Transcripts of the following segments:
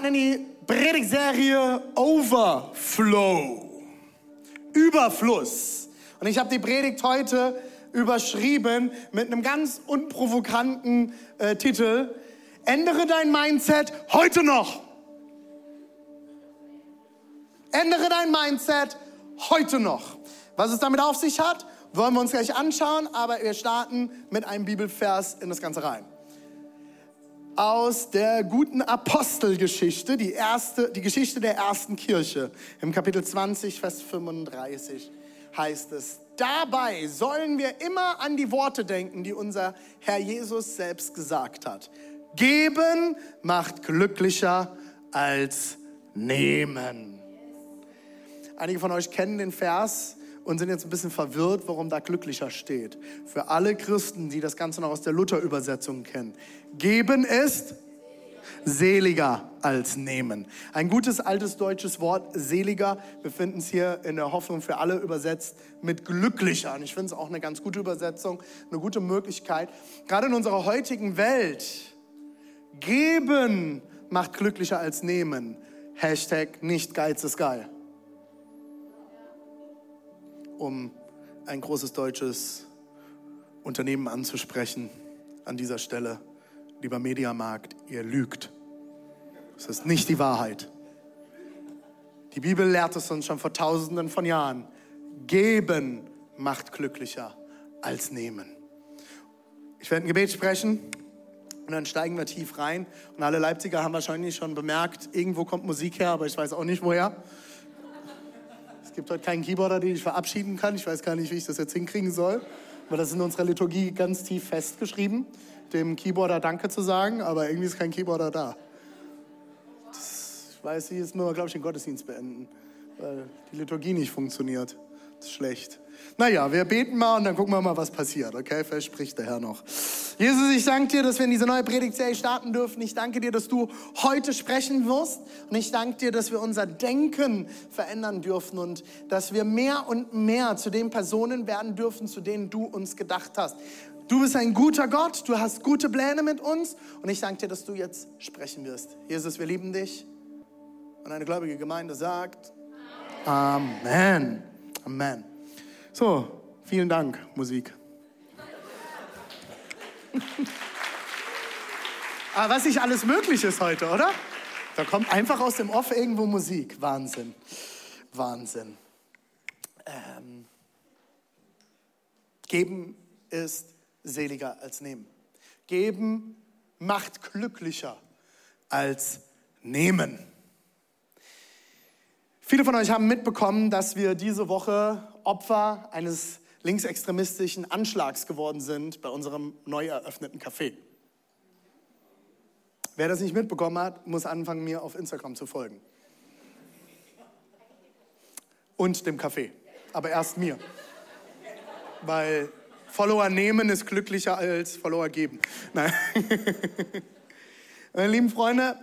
starten in die Predigtserie Overflow. Überfluss. Und ich habe die Predigt heute überschrieben mit einem ganz unprovokanten äh, Titel. Ändere dein Mindset heute noch. Ändere dein Mindset heute noch. Was es damit auf sich hat, wollen wir uns gleich anschauen, aber wir starten mit einem Bibelvers in das Ganze rein aus der guten Apostelgeschichte, die, erste, die Geschichte der ersten Kirche. Im Kapitel 20, Vers 35 heißt es, dabei sollen wir immer an die Worte denken, die unser Herr Jesus selbst gesagt hat. Geben macht glücklicher als nehmen. Einige von euch kennen den Vers und sind jetzt ein bisschen verwirrt, warum da glücklicher steht. Für alle Christen, die das Ganze noch aus der Luther-Übersetzung kennen. Geben ist seliger als nehmen. Ein gutes altes deutsches Wort, seliger. Wir finden es hier in der Hoffnung für alle übersetzt mit glücklicher. Und ich finde es auch eine ganz gute Übersetzung, eine gute Möglichkeit. Gerade in unserer heutigen Welt, geben macht glücklicher als nehmen. Hashtag nicht Geiz ist geil um ein großes deutsches Unternehmen anzusprechen an dieser Stelle. Lieber Mediamarkt, ihr lügt. Das ist nicht die Wahrheit. Die Bibel lehrt es uns schon vor tausenden von Jahren. Geben macht glücklicher als nehmen. Ich werde ein Gebet sprechen und dann steigen wir tief rein. Und alle Leipziger haben wahrscheinlich schon bemerkt, irgendwo kommt Musik her, aber ich weiß auch nicht woher. Es gibt heute keinen Keyboarder, den ich verabschieden kann. Ich weiß gar nicht, wie ich das jetzt hinkriegen soll. Aber das ist in unserer Liturgie ganz tief festgeschrieben, dem Keyboarder Danke zu sagen, aber irgendwie ist kein Keyboarder da. Das, ich weiß, jetzt müssen wir, glaube ich, den Gottesdienst beenden, weil die Liturgie nicht funktioniert. Das ist schlecht. Naja, wir beten mal und dann gucken wir mal, was passiert, okay? Vielleicht spricht der Herr noch. Jesus, ich danke dir, dass wir in diese neue Predigtserie starten dürfen. Ich danke dir, dass du heute sprechen wirst. Und ich danke dir, dass wir unser Denken verändern dürfen und dass wir mehr und mehr zu den Personen werden dürfen, zu denen du uns gedacht hast. Du bist ein guter Gott, du hast gute Pläne mit uns und ich danke dir, dass du jetzt sprechen wirst. Jesus, wir lieben dich. Und eine gläubige Gemeinde sagt Amen. Amen. So, vielen Dank, Musik. Aber was nicht alles möglich ist heute, oder? Da kommt einfach aus dem Off irgendwo Musik. Wahnsinn. Wahnsinn. Ähm, geben ist seliger als nehmen. Geben macht glücklicher als nehmen. Viele von euch haben mitbekommen, dass wir diese Woche Opfer eines linksextremistischen Anschlags geworden sind bei unserem neu eröffneten Café. Wer das nicht mitbekommen hat, muss anfangen, mir auf Instagram zu folgen. Und dem Café. Aber erst mir. Weil Follower nehmen ist glücklicher als Follower geben. Nein. Meine lieben Freunde,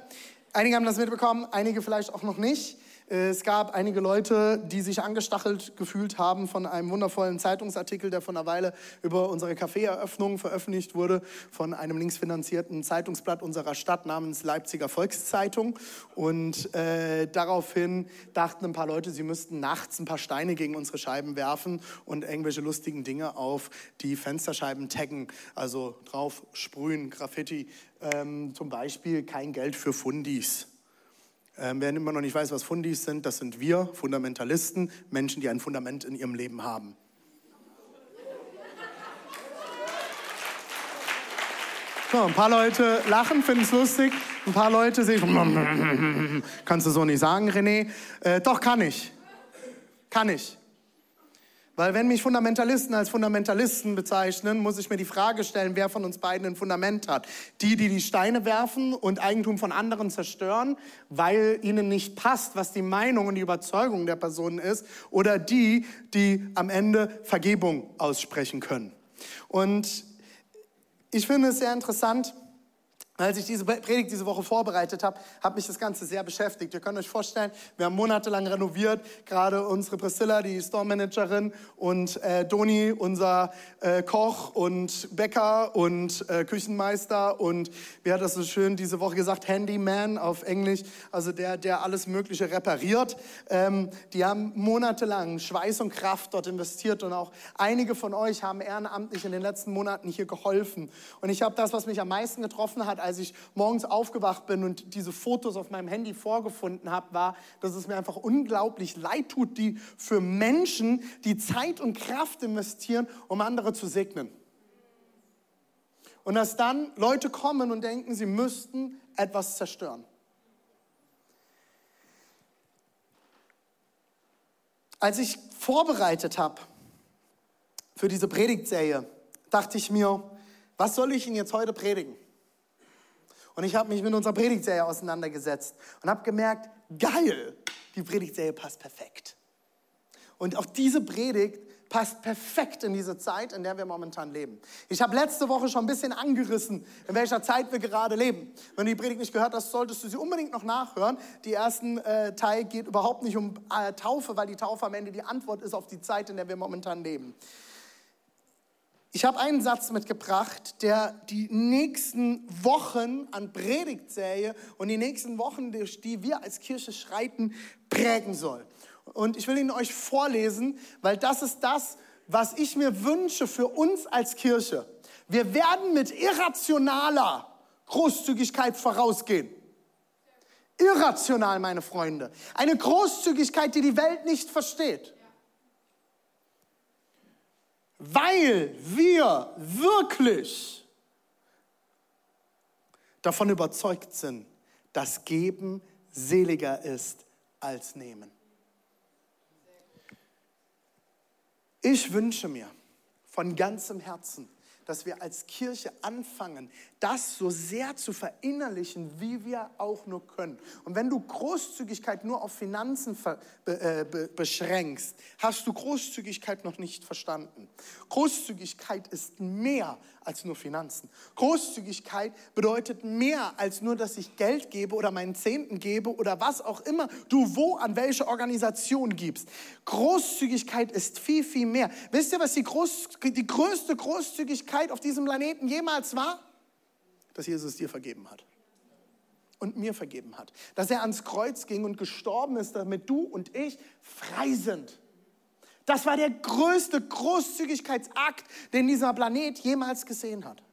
einige haben das mitbekommen, einige vielleicht auch noch nicht. Es gab einige Leute, die sich angestachelt gefühlt haben von einem wundervollen Zeitungsartikel, der vor einer Weile über unsere Kaffeeeröffnung veröffentlicht wurde, von einem linksfinanzierten Zeitungsblatt unserer Stadt namens Leipziger Volkszeitung. Und äh, daraufhin dachten ein paar Leute, sie müssten nachts ein paar Steine gegen unsere Scheiben werfen und irgendwelche lustigen Dinge auf die Fensterscheiben taggen, also drauf sprühen, Graffiti. Ähm, zum Beispiel kein Geld für Fundis. Ähm, wer immer noch nicht weiß, was Fundis sind, das sind wir, Fundamentalisten, Menschen, die ein Fundament in ihrem Leben haben. So, ein paar Leute lachen, finden es lustig. Ein paar Leute sehen, kannst du so nicht sagen, René? Äh, doch, kann ich. Kann ich. Weil wenn mich Fundamentalisten als Fundamentalisten bezeichnen, muss ich mir die Frage stellen, wer von uns beiden ein Fundament hat. Die, die die Steine werfen und Eigentum von anderen zerstören, weil ihnen nicht passt, was die Meinung und die Überzeugung der Person ist, oder die, die am Ende Vergebung aussprechen können. Und ich finde es sehr interessant, als ich diese Predigt diese Woche vorbereitet habe, hat mich das Ganze sehr beschäftigt. Ihr könnt euch vorstellen, wir haben monatelang renoviert. Gerade unsere Priscilla, die Store-Managerin, und äh, Doni, unser äh, Koch und Bäcker und äh, Küchenmeister und wie hat das so schön diese Woche gesagt, Handyman auf Englisch, also der, der alles Mögliche repariert. Ähm, die haben monatelang Schweiß und Kraft dort investiert und auch einige von euch haben ehrenamtlich in den letzten Monaten hier geholfen. Und ich habe das, was mich am meisten getroffen hat, als ich morgens aufgewacht bin und diese Fotos auf meinem Handy vorgefunden habe, war, dass es mir einfach unglaublich leid tut, die für Menschen, die Zeit und Kraft investieren, um andere zu segnen. Und dass dann Leute kommen und denken, sie müssten etwas zerstören. Als ich vorbereitet habe für diese Predigtserie, dachte ich mir, was soll ich Ihnen jetzt heute predigen? Und ich habe mich mit unserer Predigtserie auseinandergesetzt und habe gemerkt, geil, die Predigtserie passt perfekt. Und auch diese Predigt passt perfekt in diese Zeit, in der wir momentan leben. Ich habe letzte Woche schon ein bisschen angerissen, in welcher Zeit wir gerade leben. Wenn du die Predigt nicht gehört hast, solltest du sie unbedingt noch nachhören. Die ersten äh, Teil geht überhaupt nicht um äh, Taufe, weil die Taufe am Ende die Antwort ist auf die Zeit, in der wir momentan leben. Ich habe einen Satz mitgebracht, der die nächsten Wochen an Predigtserie und die nächsten Wochen, durch die wir als Kirche schreiten, prägen soll. Und ich will ihn euch vorlesen, weil das ist das, was ich mir wünsche für uns als Kirche. Wir werden mit irrationaler Großzügigkeit vorausgehen. Irrational, meine Freunde. Eine Großzügigkeit, die die Welt nicht versteht weil wir wirklich davon überzeugt sind, dass Geben seliger ist als Nehmen. Ich wünsche mir von ganzem Herzen, dass wir als Kirche anfangen, das so sehr zu verinnerlichen, wie wir auch nur können. Und wenn du Großzügigkeit nur auf Finanzen äh, beschränkst, hast du Großzügigkeit noch nicht verstanden. Großzügigkeit ist mehr als nur Finanzen. Großzügigkeit bedeutet mehr als nur, dass ich Geld gebe oder meinen Zehnten gebe oder was auch immer du wo an welche Organisation gibst. Großzügigkeit ist viel, viel mehr. Wisst ihr, was die, Groß, die größte Großzügigkeit auf diesem Planeten jemals war? Dass Jesus dir vergeben hat und mir vergeben hat. Dass er ans Kreuz ging und gestorben ist, damit du und ich frei sind. Das war der größte Großzügigkeitsakt, den dieser Planet jemals gesehen hat.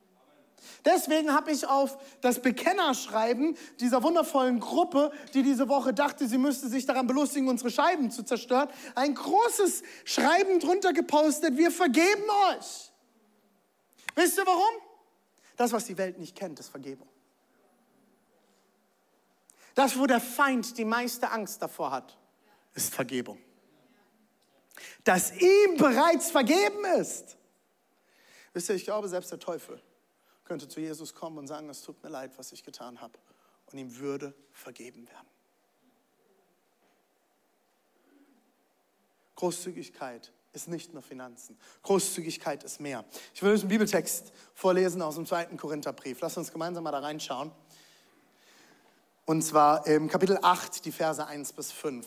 Deswegen habe ich auf das Bekennerschreiben dieser wundervollen Gruppe, die diese Woche dachte, sie müsste sich daran belustigen, unsere Scheiben zu zerstören, ein großes Schreiben drunter gepostet, wir vergeben euch. Wisst ihr warum? Das, was die Welt nicht kennt, ist Vergebung. Das, wo der Feind die meiste Angst davor hat, ist Vergebung. Dass ihm bereits vergeben ist. Wisst ihr, ich glaube, selbst der Teufel könnte zu Jesus kommen und sagen, es tut mir leid, was ich getan habe. Und ihm würde vergeben werden. Großzügigkeit ist nicht nur Finanzen. Großzügigkeit ist mehr. Ich will euch einen Bibeltext vorlesen aus dem zweiten Korintherbrief. Lasst uns gemeinsam mal da reinschauen. Und zwar im Kapitel 8, die Verse 1 bis 5.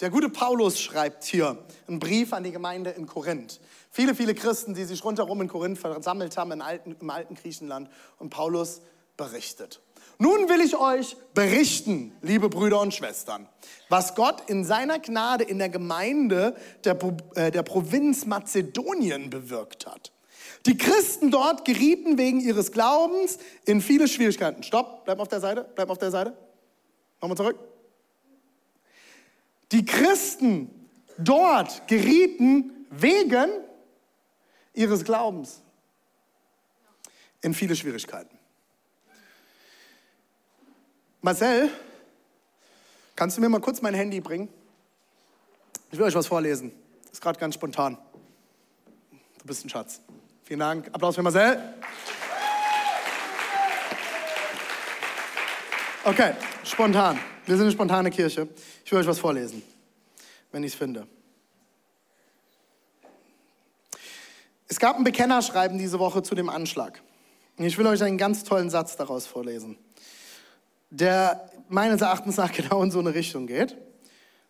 Der gute Paulus schreibt hier einen Brief an die Gemeinde in Korinth. Viele, viele Christen, die sich rundherum in Korinth versammelt haben, alten, im alten Griechenland. Und Paulus berichtet. Nun will ich euch berichten, liebe Brüder und Schwestern, was Gott in seiner Gnade in der Gemeinde der, äh, der Provinz Mazedonien bewirkt hat. Die Christen dort gerieten wegen ihres Glaubens in viele Schwierigkeiten. Stopp, bleib auf der Seite, bleib auf der Seite. Nochmal zurück. Die Christen dort gerieten wegen ihres Glaubens in viele Schwierigkeiten. Marcel, kannst du mir mal kurz mein Handy bringen? Ich will euch was vorlesen. Das ist gerade ganz spontan. Du bist ein Schatz. Vielen Dank. Applaus für Marcel. Okay, spontan. Wir sind eine spontane Kirche. Ich will euch was vorlesen, wenn ich es finde. Es gab ein Bekennerschreiben diese Woche zu dem Anschlag. Ich will euch einen ganz tollen Satz daraus vorlesen, der meines Erachtens nach genau in so eine Richtung geht.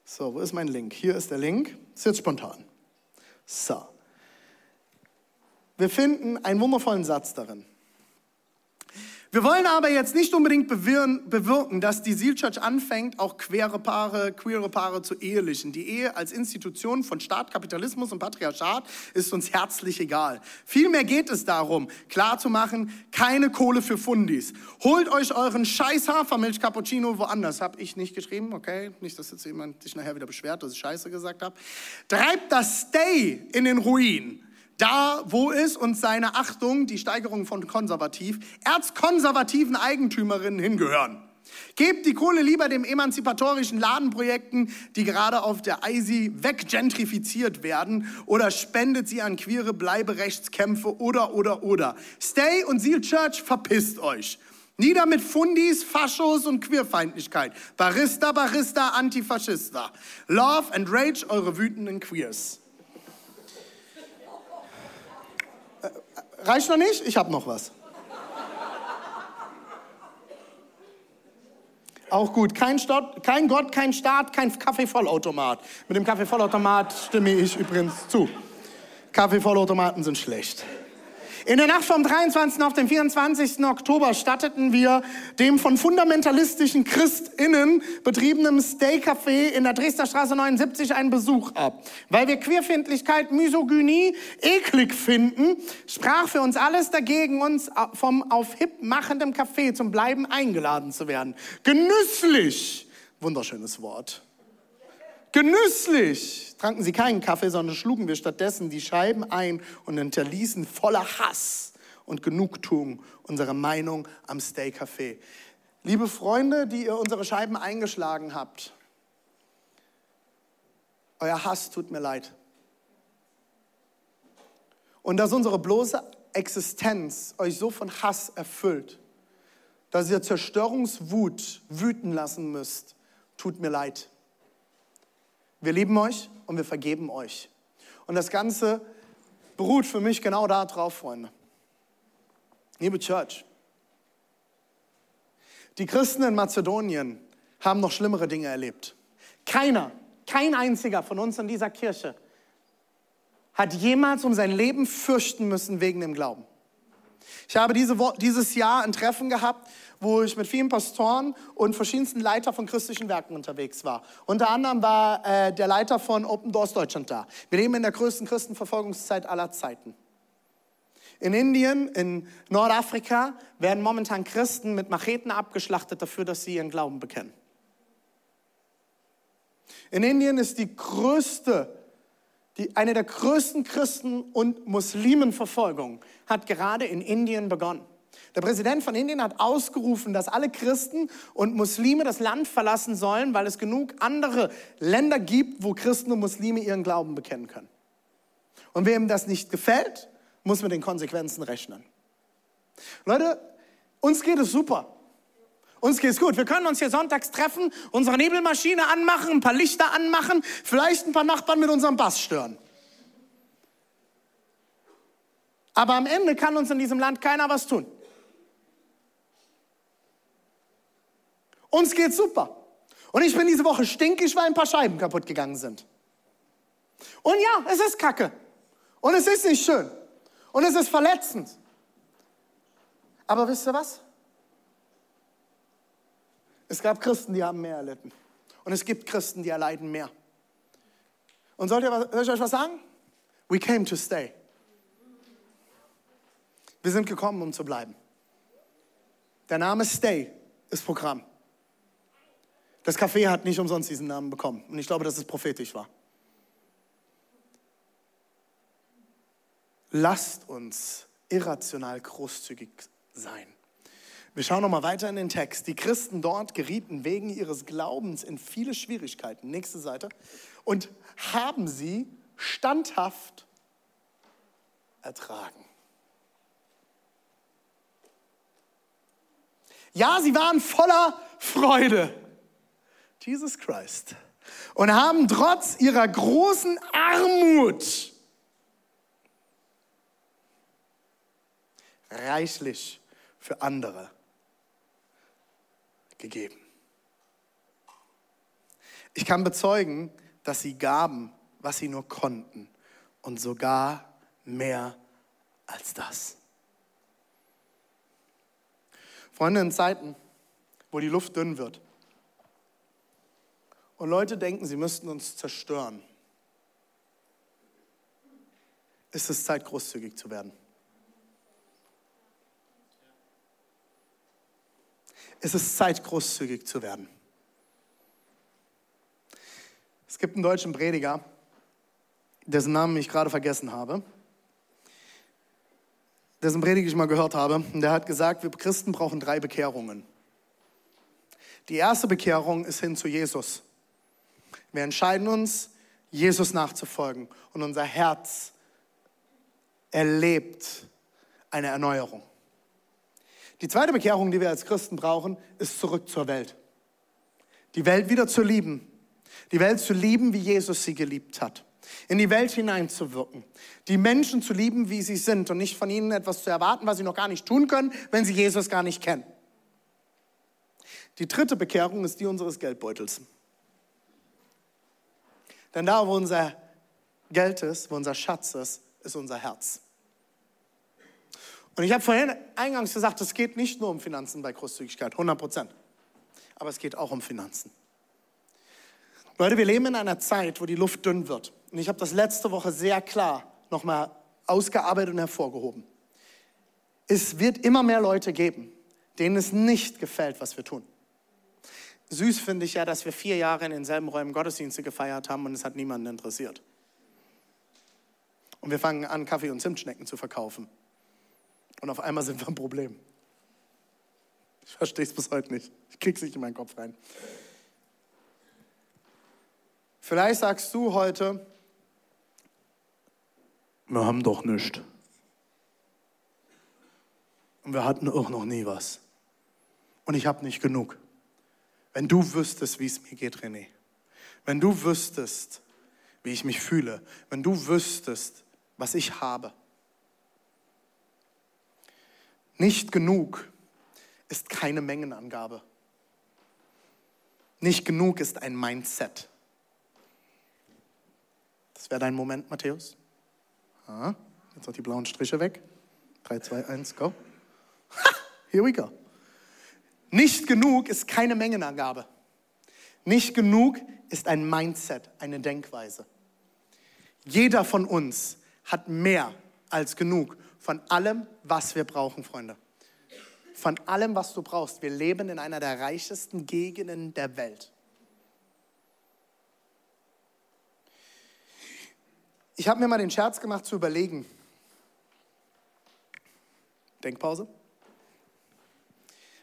So, wo ist mein Link? Hier ist der Link. Ist jetzt spontan. So. Wir finden einen wundervollen Satz darin. Wir wollen aber jetzt nicht unbedingt bewirken, dass die Seal Church anfängt, auch queere Paare, queere Paare zu ehelichen. Die Ehe als Institution von Staat, Kapitalismus und Patriarchat ist uns herzlich egal. Vielmehr geht es darum, klarzumachen, keine Kohle für Fundis. Holt euch euren scheiß Hafermilch Cappuccino woanders. Hab ich nicht geschrieben, okay? Nicht, dass jetzt jemand sich nachher wieder beschwert, dass ich Scheiße gesagt habe. Treibt das Stay in den Ruin da, wo es uns seine Achtung, die Steigerung von konservativ, erzkonservativen Eigentümerinnen hingehören. Gebt die Kohle lieber dem emanzipatorischen Ladenprojekten, die gerade auf der ISI weggentrifiziert werden, oder spendet sie an queere Bleiberechtskämpfe oder, oder, oder. Stay und Seal Church, verpisst euch. Nieder mit Fundis, Faschos und Queerfeindlichkeit. Barista, Barista, Antifaschista. Love and Rage, eure wütenden Queers. Reicht noch nicht? Ich habe noch was. Auch gut. Kein, Stott, kein Gott, kein Staat, kein Kaffeevollautomat. Mit dem Kaffeevollautomat stimme ich übrigens zu. Kaffeevollautomaten sind schlecht. In der Nacht vom 23. auf den 24. Oktober statteten wir dem von fundamentalistischen ChristInnen betriebenen Stay-Café in der Dresdner Straße 79 einen Besuch ab. Weil wir Queerfindlichkeit, Misogynie eklig finden, sprach für uns alles dagegen, uns vom auf hip machenden Café zum Bleiben eingeladen zu werden. Genüsslich! Wunderschönes Wort. Genüsslich tranken sie keinen Kaffee, sondern schlugen wir stattdessen die Scheiben ein und hinterließen voller Hass und Genugtuung unsere Meinung am Stay Café. Liebe Freunde, die ihr unsere Scheiben eingeschlagen habt, euer Hass tut mir leid. Und dass unsere bloße Existenz euch so von Hass erfüllt, dass ihr Zerstörungswut wüten lassen müsst, tut mir leid. Wir lieben euch und wir vergeben euch. Und das Ganze beruht für mich genau darauf, Freunde. Liebe Church, die Christen in Mazedonien haben noch schlimmere Dinge erlebt. Keiner, kein einziger von uns in dieser Kirche hat jemals um sein Leben fürchten müssen wegen dem Glauben. Ich habe diese, dieses Jahr ein Treffen gehabt wo ich mit vielen Pastoren und verschiedensten Leiter von christlichen Werken unterwegs war. Unter anderem war äh, der Leiter von Open Doors Deutschland da. Wir leben in der größten Christenverfolgungszeit aller Zeiten. In Indien, in Nordafrika werden momentan Christen mit Macheten abgeschlachtet dafür, dass sie ihren Glauben bekennen. In Indien ist die größte, die, eine der größten Christen- und Muslimenverfolgungen hat gerade in Indien begonnen. Der Präsident von Indien hat ausgerufen, dass alle Christen und Muslime das Land verlassen sollen, weil es genug andere Länder gibt, wo Christen und Muslime ihren Glauben bekennen können. Und wem das nicht gefällt, muss mit den Konsequenzen rechnen. Leute, uns geht es super. Uns geht es gut. Wir können uns hier sonntags treffen, unsere Nebelmaschine anmachen, ein paar Lichter anmachen, vielleicht ein paar Nachbarn mit unserem Bass stören. Aber am Ende kann uns in diesem Land keiner was tun. Uns geht's super. Und ich bin diese Woche stinkig, weil ein paar Scheiben kaputt gegangen sind. Und ja, es ist Kacke. Und es ist nicht schön. Und es ist verletzend. Aber wisst ihr was? Es gab Christen, die haben mehr erlitten. Und es gibt Christen, die erleiden mehr. Und soll ich euch was sagen? We came to stay. Wir sind gekommen, um zu bleiben. Der Name Stay ist Programm. Das Café hat nicht umsonst diesen Namen bekommen. Und ich glaube, dass es prophetisch war. Lasst uns irrational großzügig sein. Wir schauen noch mal weiter in den Text. Die Christen dort gerieten wegen ihres Glaubens in viele Schwierigkeiten. Nächste Seite. Und haben sie standhaft ertragen. Ja, sie waren voller Freude. Jesus Christ. Und haben trotz ihrer großen Armut reichlich für andere gegeben. Ich kann bezeugen, dass sie gaben, was sie nur konnten und sogar mehr als das. Freunde, in Zeiten, wo die Luft dünn wird und Leute denken, sie müssten uns zerstören, ist es Zeit, großzügig zu werden. Es ist Zeit, großzügig zu werden. Es gibt einen deutschen Prediger, dessen Namen ich gerade vergessen habe, dessen Predigt ich mal gehört habe. Und der hat gesagt, wir Christen brauchen drei Bekehrungen. Die erste Bekehrung ist hin zu Jesus. Wir entscheiden uns, Jesus nachzufolgen und unser Herz erlebt eine Erneuerung. Die zweite Bekehrung, die wir als Christen brauchen, ist zurück zur Welt. Die Welt wieder zu lieben. Die Welt zu lieben, wie Jesus sie geliebt hat in die Welt hineinzuwirken, die Menschen zu lieben, wie sie sind und nicht von ihnen etwas zu erwarten, was sie noch gar nicht tun können, wenn sie Jesus gar nicht kennen. Die dritte Bekehrung ist die unseres Geldbeutels. Denn da, wo unser Geld ist, wo unser Schatz ist, ist unser Herz. Und ich habe vorhin eingangs gesagt, es geht nicht nur um Finanzen bei Großzügigkeit, 100 Prozent. Aber es geht auch um Finanzen. Leute, wir leben in einer Zeit, wo die Luft dünn wird. Und ich habe das letzte Woche sehr klar nochmal ausgearbeitet und hervorgehoben. Es wird immer mehr Leute geben, denen es nicht gefällt, was wir tun. Süß finde ich ja, dass wir vier Jahre in denselben Räumen Gottesdienste gefeiert haben und es hat niemanden interessiert. Und wir fangen an, Kaffee und Zimtschnecken zu verkaufen. Und auf einmal sind wir ein Problem. Ich verstehe es bis heute nicht. Ich kriege es nicht in meinen Kopf rein. Vielleicht sagst du heute, wir haben doch nichts. Und wir hatten auch noch nie was. Und ich habe nicht genug. Wenn du wüsstest, wie es mir geht, René. Wenn du wüsstest, wie ich mich fühle. Wenn du wüsstest, was ich habe. Nicht genug ist keine Mengenangabe. Nicht genug ist ein Mindset. Das wäre dein Moment, Matthäus. Ah, jetzt noch die blauen Striche weg. 3, 2, 1, go. Ha, here we go. Nicht genug ist keine Mengenangabe. Nicht genug ist ein Mindset, eine Denkweise. Jeder von uns hat mehr als genug von allem, was wir brauchen, Freunde. Von allem, was du brauchst. Wir leben in einer der reichesten Gegenden der Welt. Ich habe mir mal den Scherz gemacht zu überlegen. Denkpause.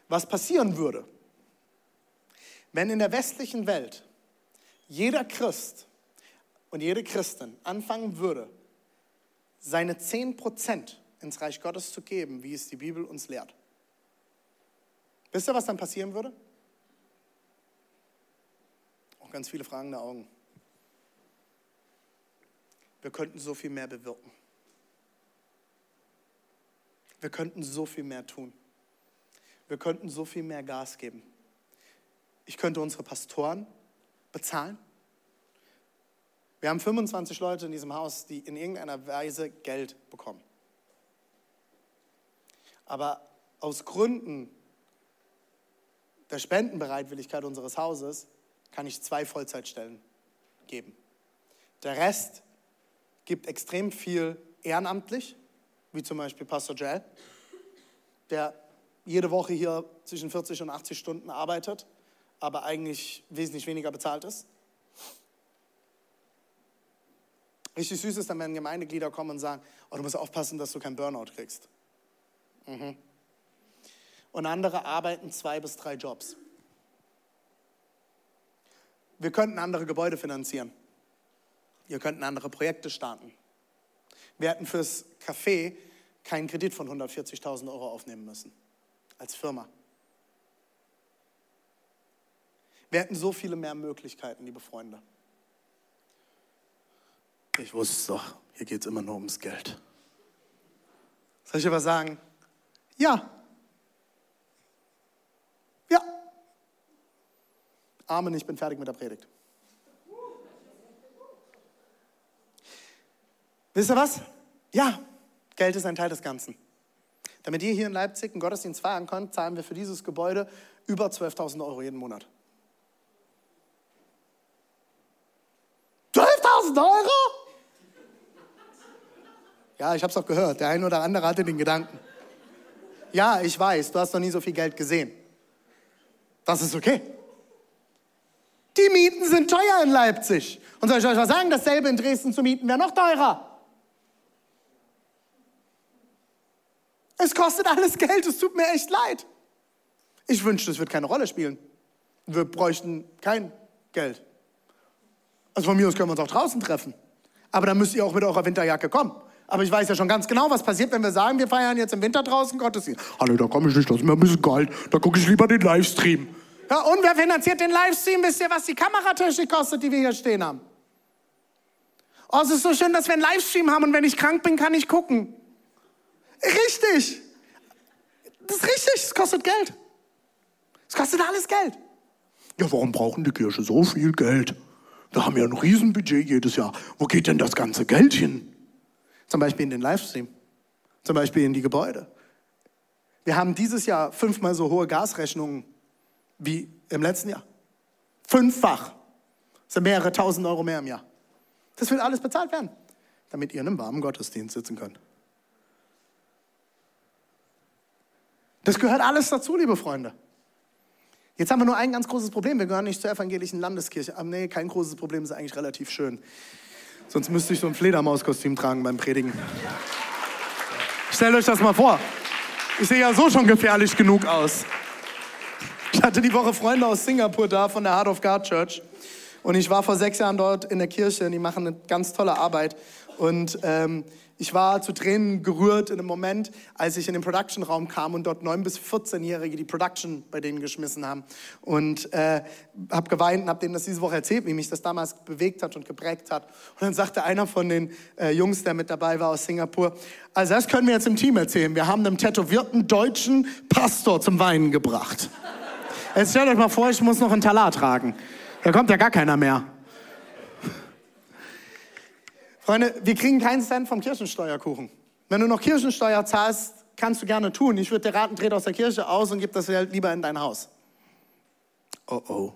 Was passieren würde, wenn in der westlichen Welt jeder Christ und jede Christin anfangen würde, seine 10% ins Reich Gottes zu geben, wie es die Bibel uns lehrt. Wisst ihr, was dann passieren würde? Auch ganz viele fragende Augen. Wir könnten so viel mehr bewirken. Wir könnten so viel mehr tun. Wir könnten so viel mehr Gas geben. Ich könnte unsere Pastoren bezahlen. Wir haben 25 Leute in diesem Haus, die in irgendeiner Weise Geld bekommen. Aber aus Gründen der Spendenbereitwilligkeit unseres Hauses kann ich zwei Vollzeitstellen geben. Der Rest gibt extrem viel ehrenamtlich, wie zum Beispiel Pastor Joel, der jede Woche hier zwischen 40 und 80 Stunden arbeitet, aber eigentlich wesentlich weniger bezahlt ist. Richtig süß ist dann, wenn Gemeindeglieder kommen und sagen, oh, du musst aufpassen, dass du keinen Burnout kriegst. Mhm. Und andere arbeiten zwei bis drei Jobs. Wir könnten andere Gebäude finanzieren. Ihr könnt andere Projekte starten. Wir hätten fürs Café keinen Kredit von 140.000 Euro aufnehmen müssen. Als Firma. Wir hätten so viele mehr Möglichkeiten, liebe Freunde. Ich wusste es doch, hier geht es immer nur ums Geld. Soll ich aber sagen? Ja. Ja. Amen, ich bin fertig mit der Predigt. Wisst ihr was? Ja, Geld ist ein Teil des Ganzen. Damit ihr hier in Leipzig einen Gottesdienst feiern könnt, zahlen wir für dieses Gebäude über 12.000 Euro jeden Monat. 12.000 Euro? Ja, ich habe es auch gehört. Der eine oder andere hatte den Gedanken. Ja, ich weiß, du hast noch nie so viel Geld gesehen. Das ist okay. Die Mieten sind teuer in Leipzig. Und soll ich euch was sagen? Dasselbe in Dresden zu mieten wäre noch teurer. Es kostet alles Geld, es tut mir echt leid. Ich wünschte, es wird keine Rolle spielen. Wir bräuchten kein Geld. Also von mir aus können wir uns auch draußen treffen. Aber dann müsst ihr auch mit eurer Winterjacke kommen. Aber ich weiß ja schon ganz genau, was passiert, wenn wir sagen, wir feiern jetzt im Winter draußen Gottesdienst. Hallo, da komme ich nicht, das ist mir ein bisschen kalt. Da gucke ich lieber den Livestream. Ja, und wer finanziert den Livestream? Wisst ihr, was die Kameratechnik kostet, die wir hier stehen haben? Oh, es ist so schön, dass wir einen Livestream haben und wenn ich krank bin, kann ich gucken. Richtig. Das ist richtig, es kostet Geld. Es kostet alles Geld. Ja, warum brauchen die Kirche so viel Geld? Wir haben ja ein Riesenbudget jedes Jahr. Wo geht denn das ganze Geld hin? Zum Beispiel in den Livestream. Zum Beispiel in die Gebäude. Wir haben dieses Jahr fünfmal so hohe Gasrechnungen wie im letzten Jahr. Fünffach. Das sind mehrere tausend Euro mehr im Jahr. Das will alles bezahlt werden, damit ihr in einem warmen Gottesdienst sitzen könnt. Das gehört alles dazu, liebe Freunde. Jetzt haben wir nur ein ganz großes Problem. Wir gehören nicht zur evangelischen Landeskirche. Aber nee, kein großes Problem, ist eigentlich relativ schön. Sonst müsste ich so ein Fledermauskostüm tragen beim Predigen. Stellt euch das mal vor. Ich sehe ja so schon gefährlich genug aus. Ich hatte die Woche Freunde aus Singapur da von der Heart of God Church. Und ich war vor sechs Jahren dort in der Kirche. Die machen eine ganz tolle Arbeit. Und ähm, ich war zu Tränen gerührt in einem Moment, als ich in den Production-Raum kam und dort 9- bis 14-Jährige die Production bei denen geschmissen haben. Und äh, habe geweint und habe denen das diese Woche erzählt, wie mich das damals bewegt hat und geprägt hat. Und dann sagte einer von den äh, Jungs, der mit dabei war aus Singapur, also das können wir jetzt im Team erzählen. Wir haben einen tätowierten deutschen Pastor zum Weinen gebracht. Jetzt stellt euch mal vor, ich muss noch einen Talar tragen. Da kommt ja gar keiner mehr. Freunde, wir kriegen keinen Cent vom Kirchensteuerkuchen. Wenn du noch Kirchensteuer zahlst, kannst du gerne tun. Ich würde dir raten, dreht aus der Kirche aus und gib das Geld lieber in dein Haus. Oh oh.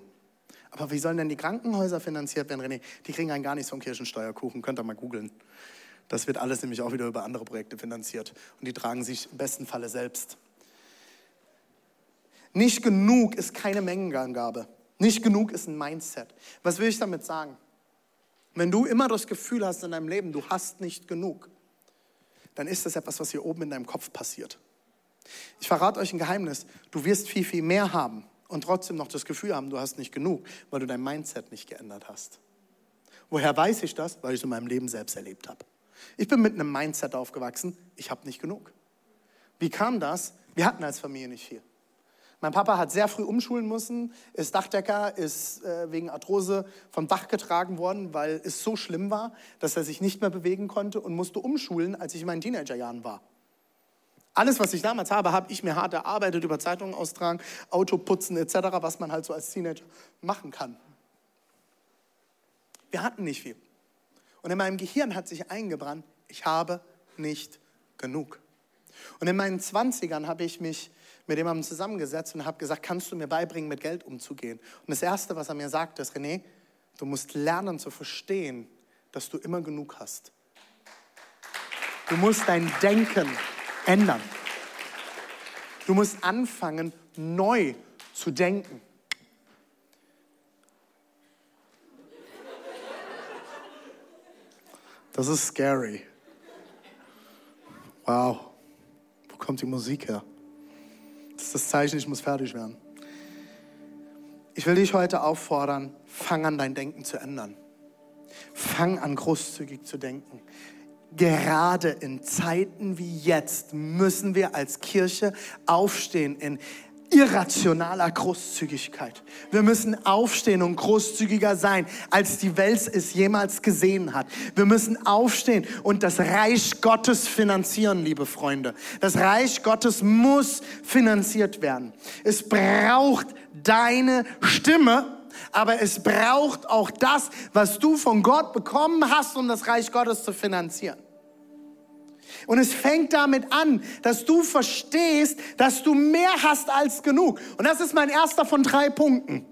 Aber wie sollen denn die Krankenhäuser finanziert werden, René? Die kriegen einen gar nichts vom Kirchensteuerkuchen. Könnt ihr mal googeln. Das wird alles nämlich auch wieder über andere Projekte finanziert. Und die tragen sich im besten Falle selbst. Nicht genug ist keine Mengenangabe. Nicht genug ist ein Mindset. Was will ich damit sagen? Wenn du immer das Gefühl hast in deinem Leben, du hast nicht genug, dann ist das etwas, was hier oben in deinem Kopf passiert. Ich verrate euch ein Geheimnis. Du wirst viel, viel mehr haben und trotzdem noch das Gefühl haben, du hast nicht genug, weil du dein Mindset nicht geändert hast. Woher weiß ich das? Weil ich es in meinem Leben selbst erlebt habe. Ich bin mit einem Mindset aufgewachsen, ich habe nicht genug. Wie kam das? Wir hatten als Familie nicht viel. Mein Papa hat sehr früh umschulen müssen, ist Dachdecker, ist äh, wegen Arthrose vom Dach getragen worden, weil es so schlimm war, dass er sich nicht mehr bewegen konnte und musste umschulen, als ich in meinen Teenagerjahren war. Alles, was ich damals habe, habe ich mir hart erarbeitet, über Zeitungen austragen, Auto putzen etc., was man halt so als Teenager machen kann. Wir hatten nicht viel. Und in meinem Gehirn hat sich eingebrannt, ich habe nicht genug. Und in meinen 20ern habe ich mich mit jemandem zusammengesetzt und habe gesagt, kannst du mir beibringen, mit Geld umzugehen? Und das Erste, was er mir sagte, ist, René, du musst lernen zu verstehen, dass du immer genug hast. Du musst dein Denken ändern. Du musst anfangen, neu zu denken. Das ist scary. Wow. Wo kommt die Musik her? Das ist das Zeichen, ich muss fertig werden. Ich will dich heute auffordern, fang an, dein Denken zu ändern. Fang an, großzügig zu denken. gerade in Zeiten wie jetzt müssen wir als Kirche aufstehen in irrationaler Großzügigkeit. Wir müssen aufstehen und großzügiger sein, als die Welt es jemals gesehen hat. Wir müssen aufstehen und das Reich Gottes finanzieren, liebe Freunde. Das Reich Gottes muss finanziert werden. Es braucht deine Stimme, aber es braucht auch das, was du von Gott bekommen hast, um das Reich Gottes zu finanzieren. Und es fängt damit an, dass du verstehst, dass du mehr hast als genug. Und das ist mein erster von drei Punkten.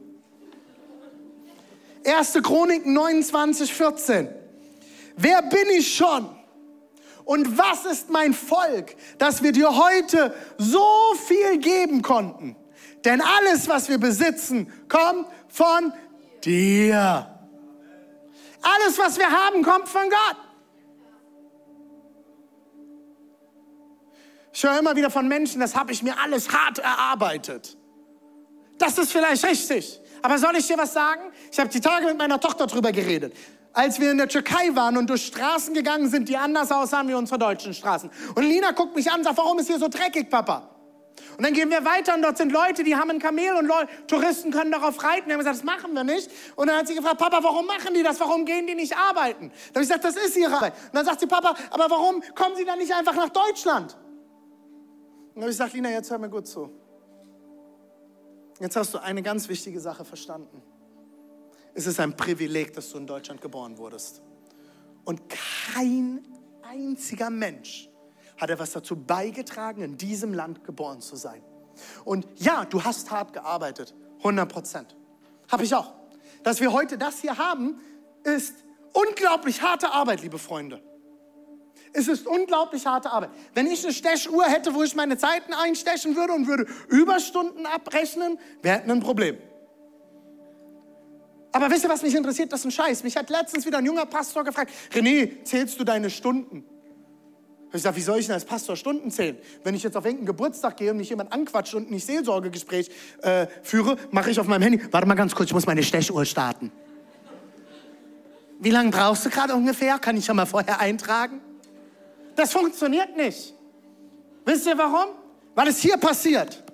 1. Chroniken 29, 14. Wer bin ich schon? Und was ist mein Volk, dass wir dir heute so viel geben konnten? Denn alles, was wir besitzen, kommt von dir. Alles, was wir haben, kommt von Gott. Ich höre immer wieder von Menschen, das habe ich mir alles hart erarbeitet. Das ist vielleicht richtig. Aber soll ich dir was sagen? Ich habe die Tage mit meiner Tochter drüber geredet. Als wir in der Türkei waren und durch Straßen gegangen sind, die anders aussahen wie unsere deutschen Straßen. Und Lina guckt mich an und sagt, warum ist hier so dreckig, Papa? Und dann gehen wir weiter und dort sind Leute, die haben ein Kamel und Leute, Touristen können darauf reiten. Wir haben gesagt, das machen wir nicht. Und dann hat sie gefragt, Papa, warum machen die das? Warum gehen die nicht arbeiten? Dann habe ich gesagt, das ist ihre Arbeit. Und dann sagt sie, Papa, aber warum kommen sie dann nicht einfach nach Deutschland? Und habe ich gesagt, Lina, jetzt hör mir gut zu. Jetzt hast du eine ganz wichtige Sache verstanden. Es ist ein Privileg, dass du in Deutschland geboren wurdest. Und kein einziger Mensch hat etwas dazu beigetragen, in diesem Land geboren zu sein. Und ja, du hast hart gearbeitet, 100 Prozent. Habe ich auch. Dass wir heute das hier haben, ist unglaublich harte Arbeit, liebe Freunde. Es ist unglaublich harte Arbeit. Wenn ich eine Stechuhr hätte, wo ich meine Zeiten einstechen würde und würde Überstunden abrechnen, wäre ein Problem. Aber wisst ihr, was mich interessiert? Das ist ein Scheiß. Mich hat letztens wieder ein junger Pastor gefragt, René, zählst du deine Stunden? Ich sage, wie soll ich denn als Pastor Stunden zählen? Wenn ich jetzt auf irgendeinen Geburtstag gehe und mich jemand anquatscht und nicht Seelsorgegespräch äh, führe, mache ich auf meinem Handy, warte mal ganz kurz, ich muss meine Stechuhr starten. Wie lange brauchst du gerade ungefähr? Kann ich schon mal vorher eintragen? Das funktioniert nicht. Wisst ihr warum? Weil es hier passiert.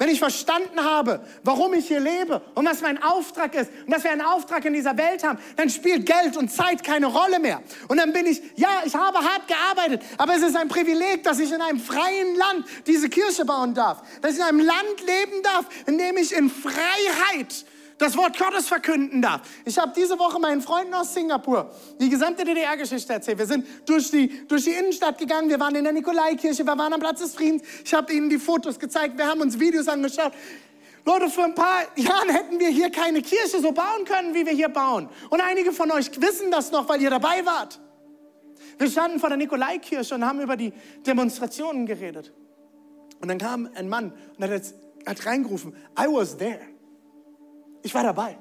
Wenn ich verstanden habe, warum ich hier lebe und was mein Auftrag ist und dass wir einen Auftrag in dieser Welt haben, dann spielt Geld und Zeit keine Rolle mehr. Und dann bin ich, ja, ich habe hart gearbeitet, aber es ist ein Privileg, dass ich in einem freien Land diese Kirche bauen darf. Dass ich in einem Land leben darf, in dem ich in Freiheit das Wort Gottes verkünden darf. Ich habe diese Woche meinen Freunden aus Singapur die gesamte DDR-Geschichte erzählt. Wir sind durch die, durch die Innenstadt gegangen, wir waren in der Nikolaikirche, wir waren am Platz des Friedens. Ich habe ihnen die Fotos gezeigt, wir haben uns Videos angeschaut. Leute, vor ein paar Jahren hätten wir hier keine Kirche so bauen können, wie wir hier bauen. Und einige von euch wissen das noch, weil ihr dabei wart. Wir standen vor der Nikolaikirche und haben über die Demonstrationen geredet. Und dann kam ein Mann und hat, jetzt, hat reingerufen, I was there. Ich war dabei.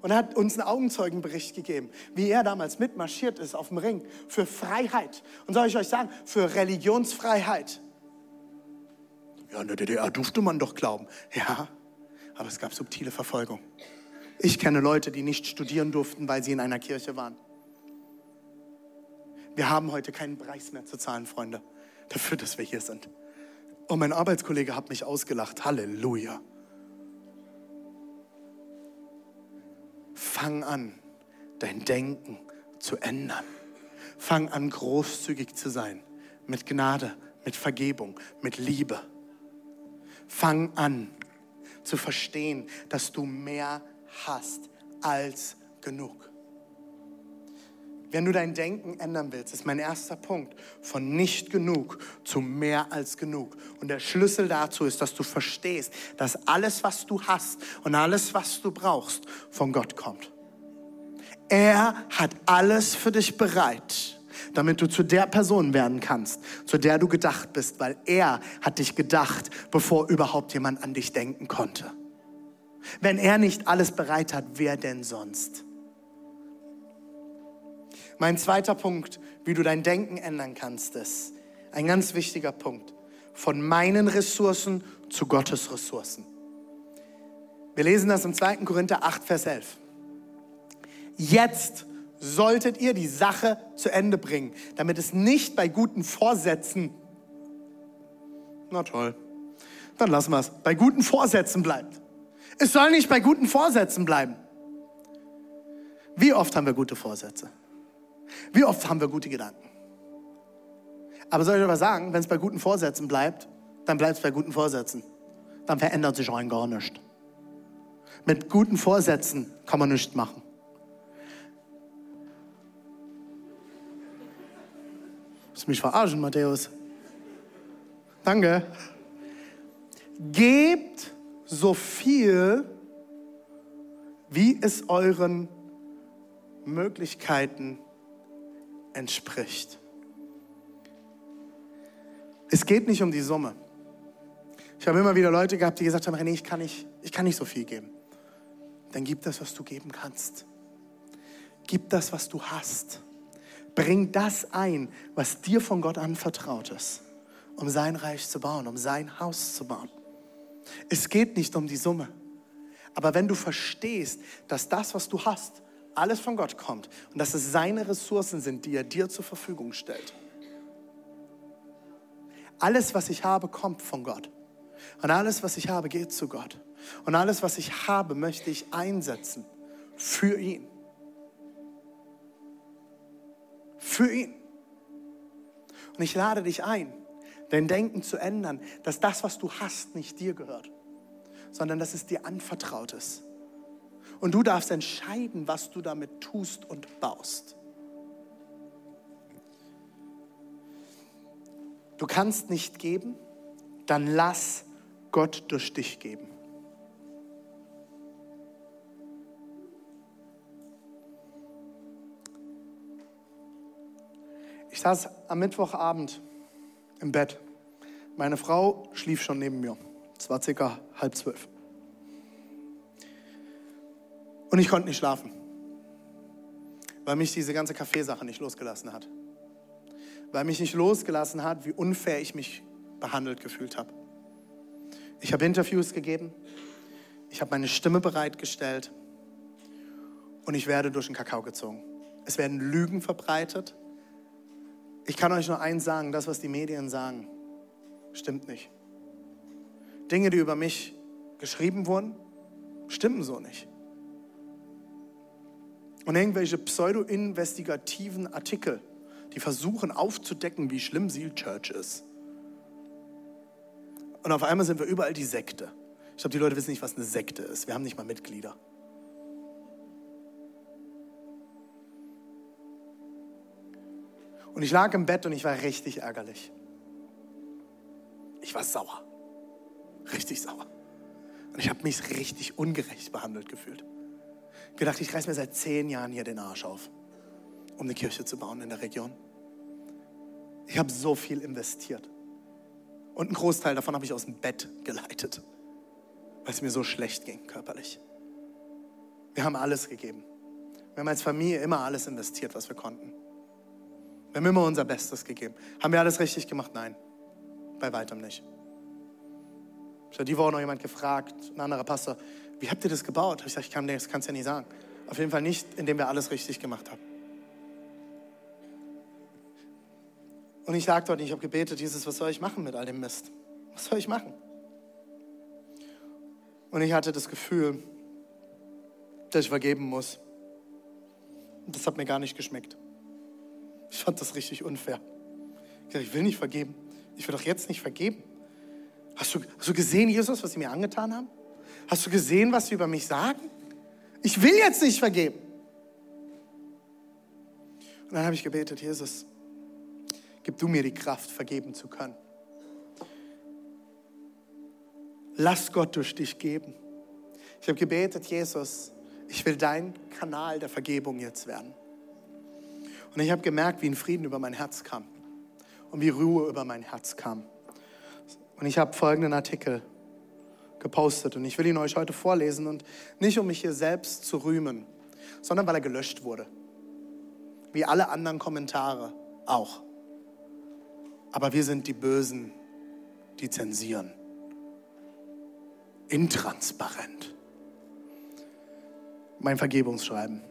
Und er hat uns einen Augenzeugenbericht gegeben, wie er damals mitmarschiert ist auf dem Ring für Freiheit. Und soll ich euch sagen, für Religionsfreiheit. Ja, in der DDR durfte man doch glauben. Ja, aber es gab subtile Verfolgung. Ich kenne Leute, die nicht studieren durften, weil sie in einer Kirche waren. Wir haben heute keinen Preis mehr zu zahlen, Freunde, dafür, dass wir hier sind. Und mein Arbeitskollege hat mich ausgelacht. Halleluja. Fang an, dein Denken zu ändern. Fang an, großzügig zu sein. Mit Gnade, mit Vergebung, mit Liebe. Fang an zu verstehen, dass du mehr hast als genug. Wenn du dein Denken ändern willst, ist mein erster Punkt von nicht genug zu mehr als genug. Und der Schlüssel dazu ist, dass du verstehst, dass alles, was du hast und alles, was du brauchst, von Gott kommt. Er hat alles für dich bereit, damit du zu der Person werden kannst, zu der du gedacht bist, weil er hat dich gedacht, bevor überhaupt jemand an dich denken konnte. Wenn er nicht alles bereit hat, wer denn sonst? Mein zweiter Punkt, wie du dein Denken ändern kannst, ist ein ganz wichtiger Punkt. Von meinen Ressourcen zu Gottes Ressourcen. Wir lesen das im 2. Korinther 8, Vers 11. Jetzt solltet ihr die Sache zu Ende bringen, damit es nicht bei guten Vorsätzen, na toll, dann lassen wir es, bei guten Vorsätzen bleibt. Es soll nicht bei guten Vorsätzen bleiben. Wie oft haben wir gute Vorsätze? Wie oft haben wir gute Gedanken? Aber soll ich aber sagen, wenn es bei guten Vorsätzen bleibt, dann bleibt es bei guten Vorsätzen. Dann verändert sich rein gar nichts. Mit guten Vorsätzen kann man nichts machen. Du mich verarschen, Matthäus. Danke. Gebt so viel, wie es euren Möglichkeiten entspricht. Es geht nicht um die Summe. Ich habe immer wieder Leute gehabt, die gesagt haben, René, ich kann nicht, ich kann nicht so viel geben. Dann gib das, was du geben kannst. Gib das, was du hast. Bring das ein, was dir von Gott anvertraut ist, um sein Reich zu bauen, um sein Haus zu bauen. Es geht nicht um die Summe. Aber wenn du verstehst, dass das, was du hast, alles von Gott kommt und dass es seine Ressourcen sind, die er dir zur Verfügung stellt. Alles, was ich habe, kommt von Gott. Und alles, was ich habe, geht zu Gott. Und alles, was ich habe, möchte ich einsetzen für ihn. Für ihn. Und ich lade dich ein, dein Denken zu ändern, dass das, was du hast, nicht dir gehört, sondern dass es dir anvertraut ist. Und du darfst entscheiden, was du damit tust und baust. Du kannst nicht geben, dann lass Gott durch dich geben. Ich saß am Mittwochabend im Bett. Meine Frau schlief schon neben mir. Es war circa halb zwölf. Und ich konnte nicht schlafen, weil mich diese ganze Kaffeesache nicht losgelassen hat. Weil mich nicht losgelassen hat, wie unfair ich mich behandelt gefühlt habe. Ich habe Interviews gegeben, ich habe meine Stimme bereitgestellt und ich werde durch den Kakao gezogen. Es werden Lügen verbreitet. Ich kann euch nur eins sagen, das, was die Medien sagen, stimmt nicht. Dinge, die über mich geschrieben wurden, stimmen so nicht. Und irgendwelche pseudo-investigativen Artikel, die versuchen aufzudecken, wie schlimm Seal Church ist. Und auf einmal sind wir überall die Sekte. Ich glaube, die Leute wissen nicht, was eine Sekte ist. Wir haben nicht mal Mitglieder. Und ich lag im Bett und ich war richtig ärgerlich. Ich war sauer. Richtig sauer. Und ich habe mich richtig ungerecht behandelt gefühlt. Gedacht, ich reiß mir seit zehn Jahren hier den Arsch auf, um eine Kirche zu bauen in der Region. Ich habe so viel investiert. Und einen Großteil davon habe ich aus dem Bett geleitet, weil es mir so schlecht ging körperlich. Wir haben alles gegeben. Wir haben als Familie immer alles investiert, was wir konnten. Wir haben immer unser Bestes gegeben. Haben wir alles richtig gemacht? Nein, bei weitem nicht. Ich habe die Woche noch jemand gefragt, ein anderer Pastor, wie habt ihr das gebaut? Ich sage, ich kann das kannst ja nicht sagen. Auf jeden Fall nicht, indem wir alles richtig gemacht haben. Und ich lag dort ich habe gebetet, Jesus, was soll ich machen mit all dem Mist? Was soll ich machen? Und ich hatte das Gefühl, dass ich vergeben muss. Und das hat mir gar nicht geschmeckt. Ich fand das richtig unfair. Ich dachte, ich will nicht vergeben. Ich will doch jetzt nicht vergeben. Hast du, hast du gesehen, Jesus, was sie mir angetan haben? Hast du gesehen, was sie über mich sagen? Ich will jetzt nicht vergeben. Und dann habe ich gebetet, Jesus, Gib du mir die Kraft, vergeben zu können. Lass Gott durch dich geben. Ich habe gebetet, Jesus, ich will dein Kanal der Vergebung jetzt werden. Und ich habe gemerkt, wie ein Frieden über mein Herz kam und wie Ruhe über mein Herz kam. Und ich habe folgenden Artikel gepostet und ich will ihn euch heute vorlesen und nicht um mich hier selbst zu rühmen, sondern weil er gelöscht wurde. Wie alle anderen Kommentare auch. Aber wir sind die Bösen, die zensieren. Intransparent. Mein Vergebungsschreiben.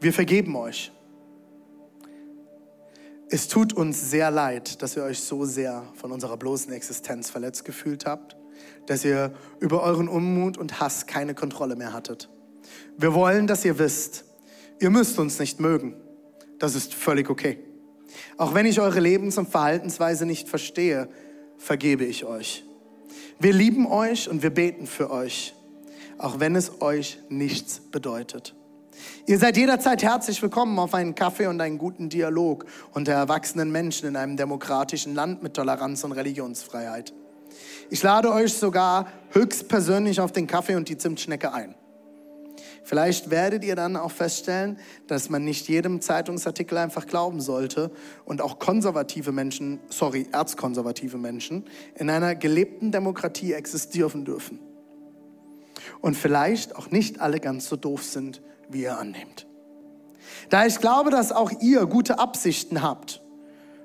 Wir vergeben euch. Es tut uns sehr leid, dass ihr euch so sehr von unserer bloßen Existenz verletzt gefühlt habt, dass ihr über euren Unmut und Hass keine Kontrolle mehr hattet. Wir wollen, dass ihr wisst, ihr müsst uns nicht mögen. Das ist völlig okay. Auch wenn ich eure Lebens- und Verhaltensweise nicht verstehe, vergebe ich euch. Wir lieben euch und wir beten für euch, auch wenn es euch nichts bedeutet. Ihr seid jederzeit herzlich willkommen auf einen Kaffee und einen guten Dialog unter erwachsenen Menschen in einem demokratischen Land mit Toleranz und Religionsfreiheit. Ich lade euch sogar höchstpersönlich auf den Kaffee und die Zimtschnecke ein. Vielleicht werdet ihr dann auch feststellen, dass man nicht jedem Zeitungsartikel einfach glauben sollte und auch konservative Menschen, sorry, erzkonservative Menschen in einer gelebten Demokratie existieren dürfen. Und vielleicht auch nicht alle ganz so doof sind, wie ihr annehmt. Da ich glaube, dass auch ihr gute Absichten habt,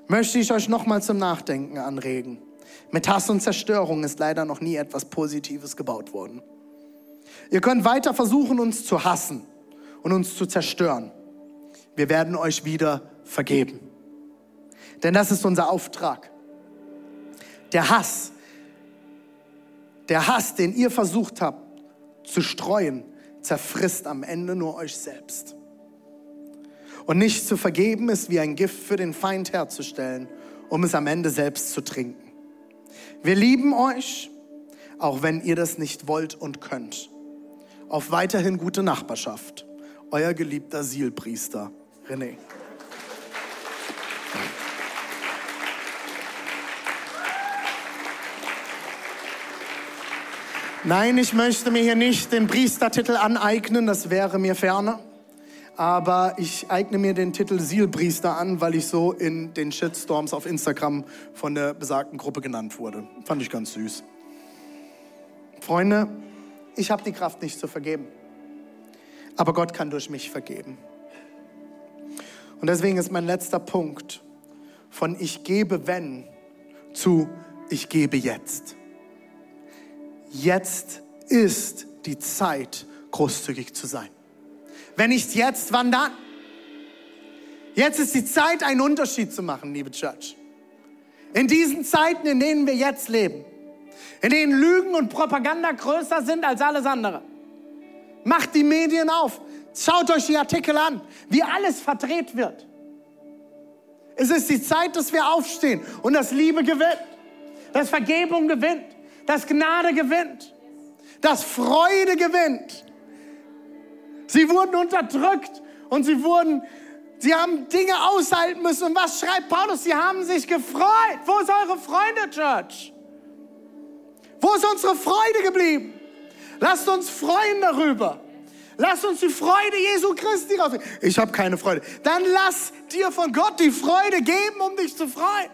möchte ich euch nochmal zum Nachdenken anregen. Mit Hass und Zerstörung ist leider noch nie etwas Positives gebaut worden. Ihr könnt weiter versuchen, uns zu hassen und uns zu zerstören. Wir werden euch wieder vergeben. Denn das ist unser Auftrag. Der Hass, der Hass, den ihr versucht habt zu streuen, zerfrisst am Ende nur euch selbst. Und nicht zu vergeben ist wie ein Gift für den Feind herzustellen, um es am Ende selbst zu trinken. Wir lieben euch, auch wenn ihr das nicht wollt und könnt auf weiterhin gute Nachbarschaft. Euer geliebter Sielpriester René. Nein, ich möchte mir hier nicht den Priestertitel aneignen, das wäre mir ferner. Aber ich eigne mir den Titel Sielpriester an, weil ich so in den Shitstorms auf Instagram von der besagten Gruppe genannt wurde. Fand ich ganz süß. Freunde, ich habe die Kraft nicht zu vergeben. Aber Gott kann durch mich vergeben. Und deswegen ist mein letzter Punkt von ich gebe wenn zu ich gebe jetzt. Jetzt ist die Zeit, großzügig zu sein. Wenn nicht jetzt, wann dann? Jetzt ist die Zeit, einen Unterschied zu machen, liebe Church. In diesen Zeiten, in denen wir jetzt leben, in denen Lügen und Propaganda größer sind als alles andere. Macht die Medien auf. Schaut euch die Artikel an, wie alles verdreht wird. Es ist die Zeit, dass wir aufstehen und dass Liebe gewinnt, dass Vergebung gewinnt, dass Gnade gewinnt, dass Freude gewinnt. Sie wurden unterdrückt und sie wurden, sie haben Dinge aushalten müssen. Und was schreibt Paulus? Sie haben sich gefreut. Wo ist eure Freunde, Church? Wo ist unsere Freude geblieben? Lasst uns freuen darüber. Lass uns die Freude Jesu Christi raus. Ich habe keine Freude. Dann lass dir von Gott die Freude geben, um dich zu freuen.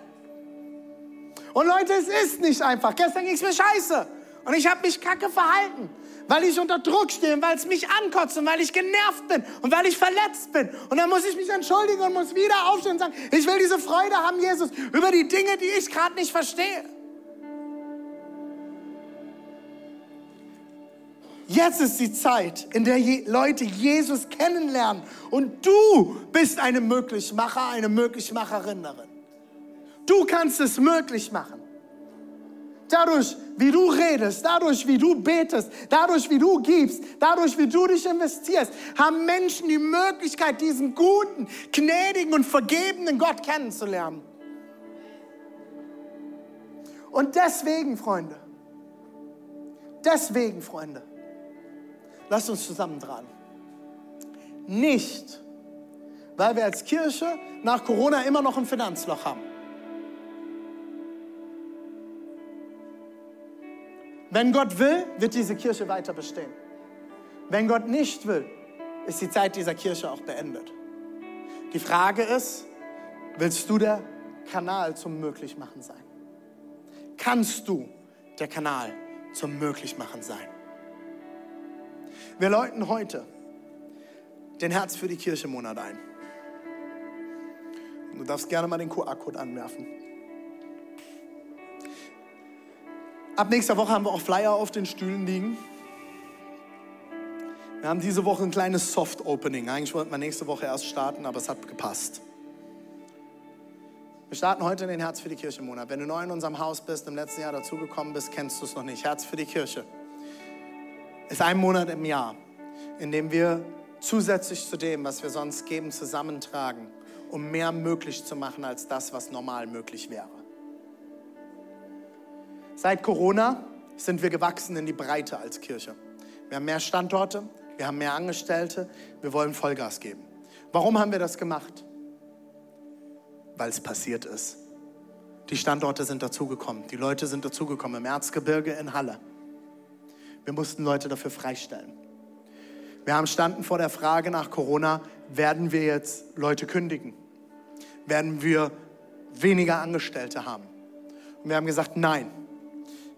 Und Leute, es ist nicht einfach. Gestern ging es mir scheiße. Und ich habe mich kacke verhalten, weil ich unter Druck stehe, weil es mich ankotzt und weil ich genervt bin und weil ich verletzt bin. Und dann muss ich mich entschuldigen und muss wieder aufstehen und sagen, ich will diese Freude haben, Jesus, über die Dinge, die ich gerade nicht verstehe. Jetzt ist die Zeit, in der Leute Jesus kennenlernen. Und du bist eine Möglichmacher, eine Möglichmacherin darin. Du kannst es möglich machen. Dadurch, wie du redest, dadurch, wie du betest, dadurch, wie du gibst, dadurch, wie du dich investierst, haben Menschen die Möglichkeit, diesen guten, gnädigen und vergebenen Gott kennenzulernen. Und deswegen, Freunde, deswegen, Freunde, Lasst uns zusammen dran. Nicht, weil wir als Kirche nach Corona immer noch ein Finanzloch haben. Wenn Gott will, wird diese Kirche weiter bestehen. Wenn Gott nicht will, ist die Zeit dieser Kirche auch beendet. Die Frage ist, willst du der Kanal zum Möglichmachen sein? Kannst du der Kanal zum Möglichmachen sein? Wir läuten heute den Herz für die Kirche Monat ein. Du darfst gerne mal den QR-Code anwerfen. Ab nächster Woche haben wir auch Flyer auf den Stühlen liegen. Wir haben diese Woche ein kleines Soft-Opening. Eigentlich wollten wir nächste Woche erst starten, aber es hat gepasst. Wir starten heute in den Herz für die Kirche Monat. Wenn du neu in unserem Haus bist, im letzten Jahr dazugekommen bist, kennst du es noch nicht. Herz für die Kirche ist ein Monat im Jahr, in dem wir zusätzlich zu dem, was wir sonst geben, zusammentragen, um mehr möglich zu machen als das, was normal möglich wäre. Seit Corona sind wir gewachsen in die Breite als Kirche. Wir haben mehr Standorte, wir haben mehr Angestellte, wir wollen Vollgas geben. Warum haben wir das gemacht? Weil es passiert ist. Die Standorte sind dazugekommen, die Leute sind dazugekommen im Erzgebirge in Halle. Wir mussten Leute dafür freistellen. Wir haben standen vor der Frage nach Corona, werden wir jetzt Leute kündigen? Werden wir weniger Angestellte haben? Und wir haben gesagt, nein.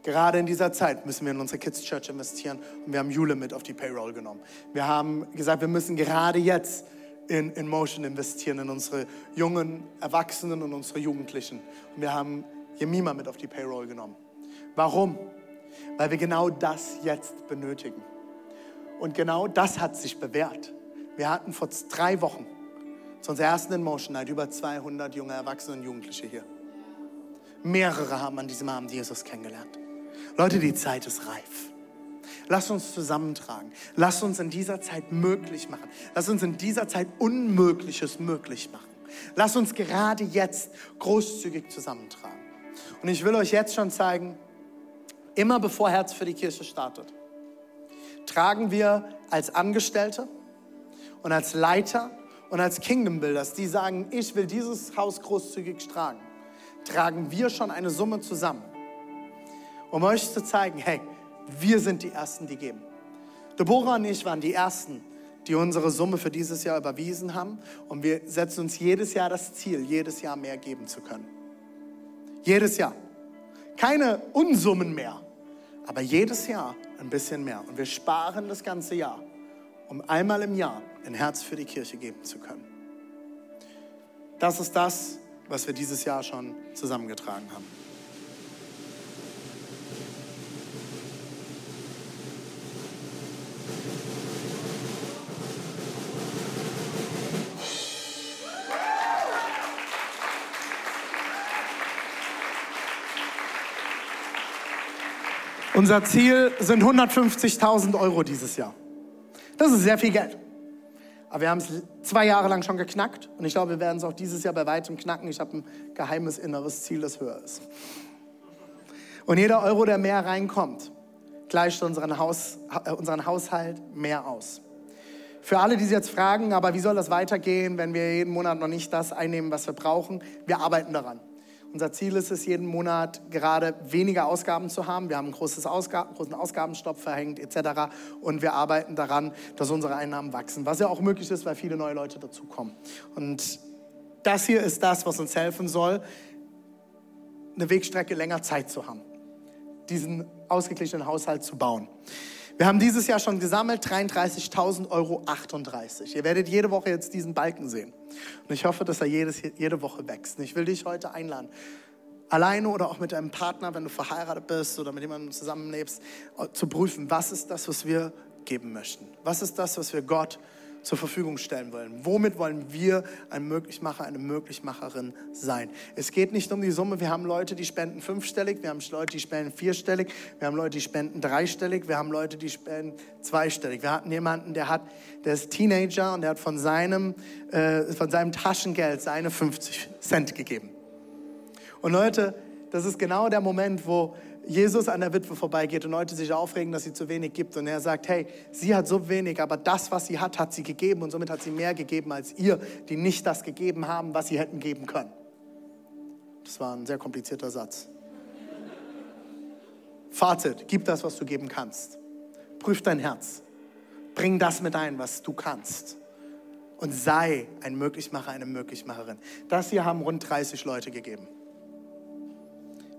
Gerade in dieser Zeit müssen wir in unsere Kids Church investieren und wir haben Jule mit auf die Payroll genommen. Wir haben gesagt, wir müssen gerade jetzt in, in Motion investieren, in unsere jungen Erwachsenen und unsere Jugendlichen. Und wir haben Jemima mit auf die Payroll genommen. Warum? Weil wir genau das jetzt benötigen. Und genau das hat sich bewährt. Wir hatten vor drei Wochen zu unserer ersten In Motion Night über 200 junge Erwachsene und Jugendliche hier. Mehrere haben an diesem Abend Jesus kennengelernt. Leute, die Zeit ist reif. Lass uns zusammentragen. Lass uns in dieser Zeit möglich machen. Lass uns in dieser Zeit Unmögliches möglich machen. Lass uns gerade jetzt großzügig zusammentragen. Und ich will euch jetzt schon zeigen, immer bevor Herz für die Kirche startet, tragen wir als Angestellte und als Leiter und als Kingdom Builders, die sagen, ich will dieses Haus großzügig tragen, tragen wir schon eine Summe zusammen, um euch zu zeigen, hey, wir sind die Ersten, die geben. Deborah und ich waren die Ersten, die unsere Summe für dieses Jahr überwiesen haben. Und wir setzen uns jedes Jahr das Ziel, jedes Jahr mehr geben zu können. Jedes Jahr. Keine Unsummen mehr, aber jedes Jahr ein bisschen mehr. Und wir sparen das ganze Jahr, um einmal im Jahr ein Herz für die Kirche geben zu können. Das ist das, was wir dieses Jahr schon zusammengetragen haben. Unser Ziel sind 150.000 Euro dieses Jahr. Das ist sehr viel Geld. Aber wir haben es zwei Jahre lang schon geknackt und ich glaube, wir werden es auch dieses Jahr bei weitem knacken. Ich habe ein geheimes inneres Ziel, das höher ist. Und jeder Euro, der mehr reinkommt, gleicht unseren, Haus, äh, unseren Haushalt mehr aus. Für alle, die sich jetzt fragen, aber wie soll das weitergehen, wenn wir jeden Monat noch nicht das einnehmen, was wir brauchen? Wir arbeiten daran. Unser Ziel ist es, jeden Monat gerade weniger Ausgaben zu haben. Wir haben einen großen, Ausgaben, großen Ausgabenstopp verhängt etc. Und wir arbeiten daran, dass unsere Einnahmen wachsen, was ja auch möglich ist, weil viele neue Leute dazukommen. Und das hier ist das, was uns helfen soll, eine Wegstrecke länger Zeit zu haben, diesen ausgeglichenen Haushalt zu bauen. Wir haben dieses Jahr schon gesammelt 33.000 Euro 38. Ihr werdet jede Woche jetzt diesen Balken sehen. Und ich hoffe, dass er jedes, jede Woche wächst. Und ich will dich heute einladen, alleine oder auch mit deinem Partner, wenn du verheiratet bist oder mit jemandem zusammenlebst, zu prüfen, was ist das, was wir geben möchten? Was ist das, was wir Gott zur Verfügung stellen wollen. Womit wollen wir ein Möglichmacher, eine Möglichmacherin sein? Es geht nicht um die Summe. Wir haben Leute, die spenden fünfstellig, wir haben Leute, die spenden vierstellig, wir haben Leute, die spenden dreistellig, wir haben Leute, die spenden zweistellig. Wir hatten jemanden, der hat, der ist Teenager und der hat von seinem, äh, von seinem Taschengeld seine 50 Cent gegeben. Und Leute, das ist genau der Moment, wo Jesus an der Witwe vorbeigeht und Leute sich aufregen, dass sie zu wenig gibt. Und er sagt, hey, sie hat so wenig, aber das, was sie hat, hat sie gegeben. Und somit hat sie mehr gegeben als ihr, die nicht das gegeben haben, was sie hätten geben können. Das war ein sehr komplizierter Satz. Fazit, gib das, was du geben kannst. Prüf dein Herz. Bring das mit ein, was du kannst. Und sei ein Möglichmacher, eine Möglichmacherin. Das hier haben rund 30 Leute gegeben.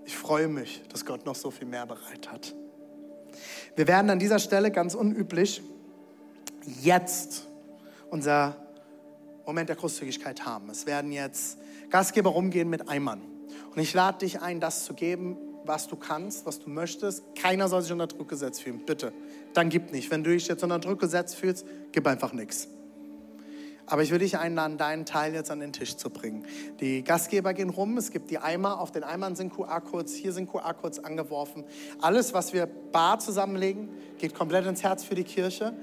Ich freue mich, dass Gott noch so viel mehr bereit hat. Wir werden an dieser Stelle ganz unüblich jetzt unser Moment der Großzügigkeit haben. Es werden jetzt Gastgeber rumgehen mit Eimern. Und ich lade dich ein, das zu geben, was du kannst, was du möchtest. Keiner soll sich unter Druck gesetzt fühlen, bitte. Dann gib nicht. Wenn du dich jetzt unter Druck gesetzt fühlst, gib einfach nichts. Aber ich will dich einladen, deinen Teil jetzt an den Tisch zu bringen. Die Gastgeber gehen rum, es gibt die Eimer, auf den Eimern sind QR-Codes, hier sind QR-Codes angeworfen. Alles, was wir bar zusammenlegen, geht komplett ins Herz für die Kirche.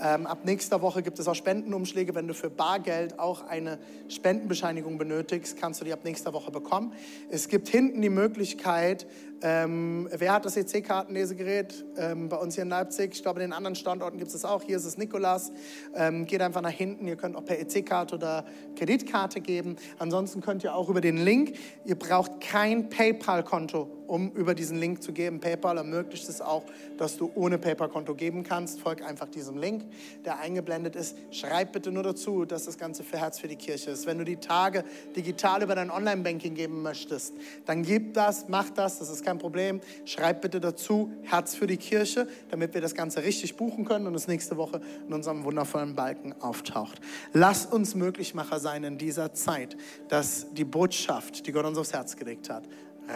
Ähm, ab nächster Woche gibt es auch Spendenumschläge. Wenn du für Bargeld auch eine Spendenbescheinigung benötigst, kannst du die ab nächster Woche bekommen. Es gibt hinten die Möglichkeit, ähm, wer hat das EC-Kartenlesegerät? Ähm, bei uns hier in Leipzig. Ich glaube, in den anderen Standorten gibt es das auch. Hier ist es Nikolas. Ähm, geht einfach nach hinten. Ihr könnt auch per EC-Karte oder Kreditkarte geben. Ansonsten könnt ihr auch über den Link. Ihr braucht kein PayPal-Konto, um über diesen Link zu geben. PayPal ermöglicht es auch, dass du ohne PayPal-Konto geben kannst. Folg einfach diesem Link, der eingeblendet ist. Schreib bitte nur dazu, dass das Ganze für Herz für die Kirche ist. Wenn du die Tage digital über dein Online-Banking geben möchtest, dann gib das, mach das. Das ist kein Problem. Schreib bitte dazu Herz für die Kirche, damit wir das Ganze richtig buchen können und es nächste Woche in unserem wundervollen Balken auftaucht. Lass uns Möglichmacher sein in dieser Zeit, dass die Botschaft, die Gott uns aufs Herz gelegt hat,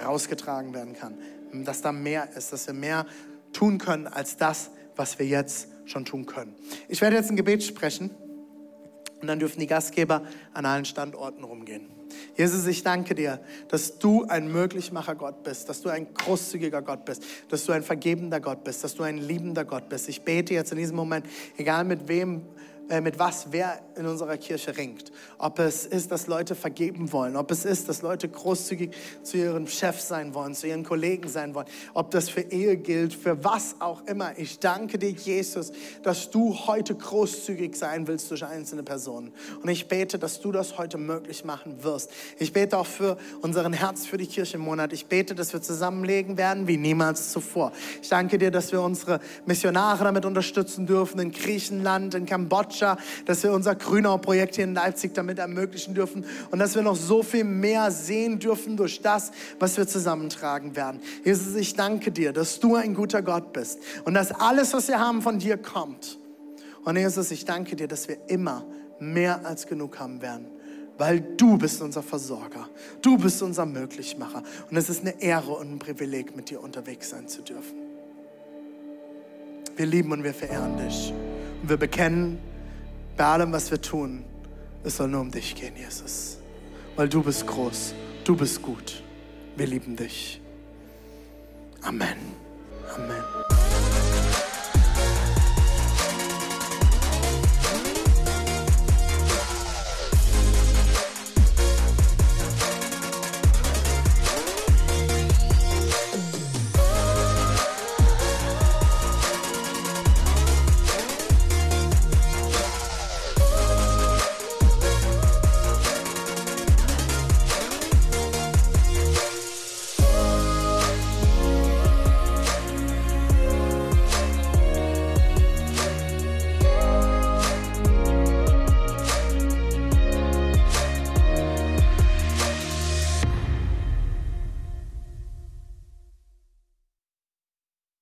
rausgetragen werden kann. Dass da mehr ist, dass wir mehr tun können als das, was wir jetzt schon tun können. Ich werde jetzt ein Gebet sprechen und dann dürfen die Gastgeber an allen Standorten rumgehen. Jesus, ich danke dir, dass du ein Möglichmacher Gott bist, dass du ein großzügiger Gott bist, dass du ein vergebender Gott bist, dass du ein liebender Gott bist. Ich bete jetzt in diesem Moment, egal mit wem mit was wer in unserer Kirche ringt. Ob es ist, dass Leute vergeben wollen, ob es ist, dass Leute großzügig zu ihren Chefs sein wollen, zu ihren Kollegen sein wollen, ob das für Ehe gilt, für was auch immer. Ich danke dir, Jesus, dass du heute großzügig sein willst durch einzelne Personen. Und ich bete, dass du das heute möglich machen wirst. Ich bete auch für unseren Herz für die Kirche im Monat. Ich bete, dass wir zusammenlegen werden wie niemals zuvor. Ich danke dir, dass wir unsere Missionare damit unterstützen dürfen in Griechenland, in Kambodscha Kambodscha, dass wir unser Grünau-Projekt hier in Leipzig damit ermöglichen dürfen und dass wir noch so viel mehr sehen dürfen durch das, was wir zusammentragen werden. Jesus, ich danke dir, dass du ein guter Gott bist und dass alles, was wir haben, von dir kommt. Und Jesus, ich danke dir, dass wir immer mehr als genug haben werden weil du bist unser Versorger. Du bist unser Möglichmacher. Und es ist eine Ehre und ein Privileg, mit dir unterwegs sein zu dürfen. Wir lieben und wir verehren dich. Und wir bekennen, bei allem, was wir tun, es soll nur um dich gehen, Jesus. Weil du bist groß, du bist gut. Wir lieben dich. Amen. Amen.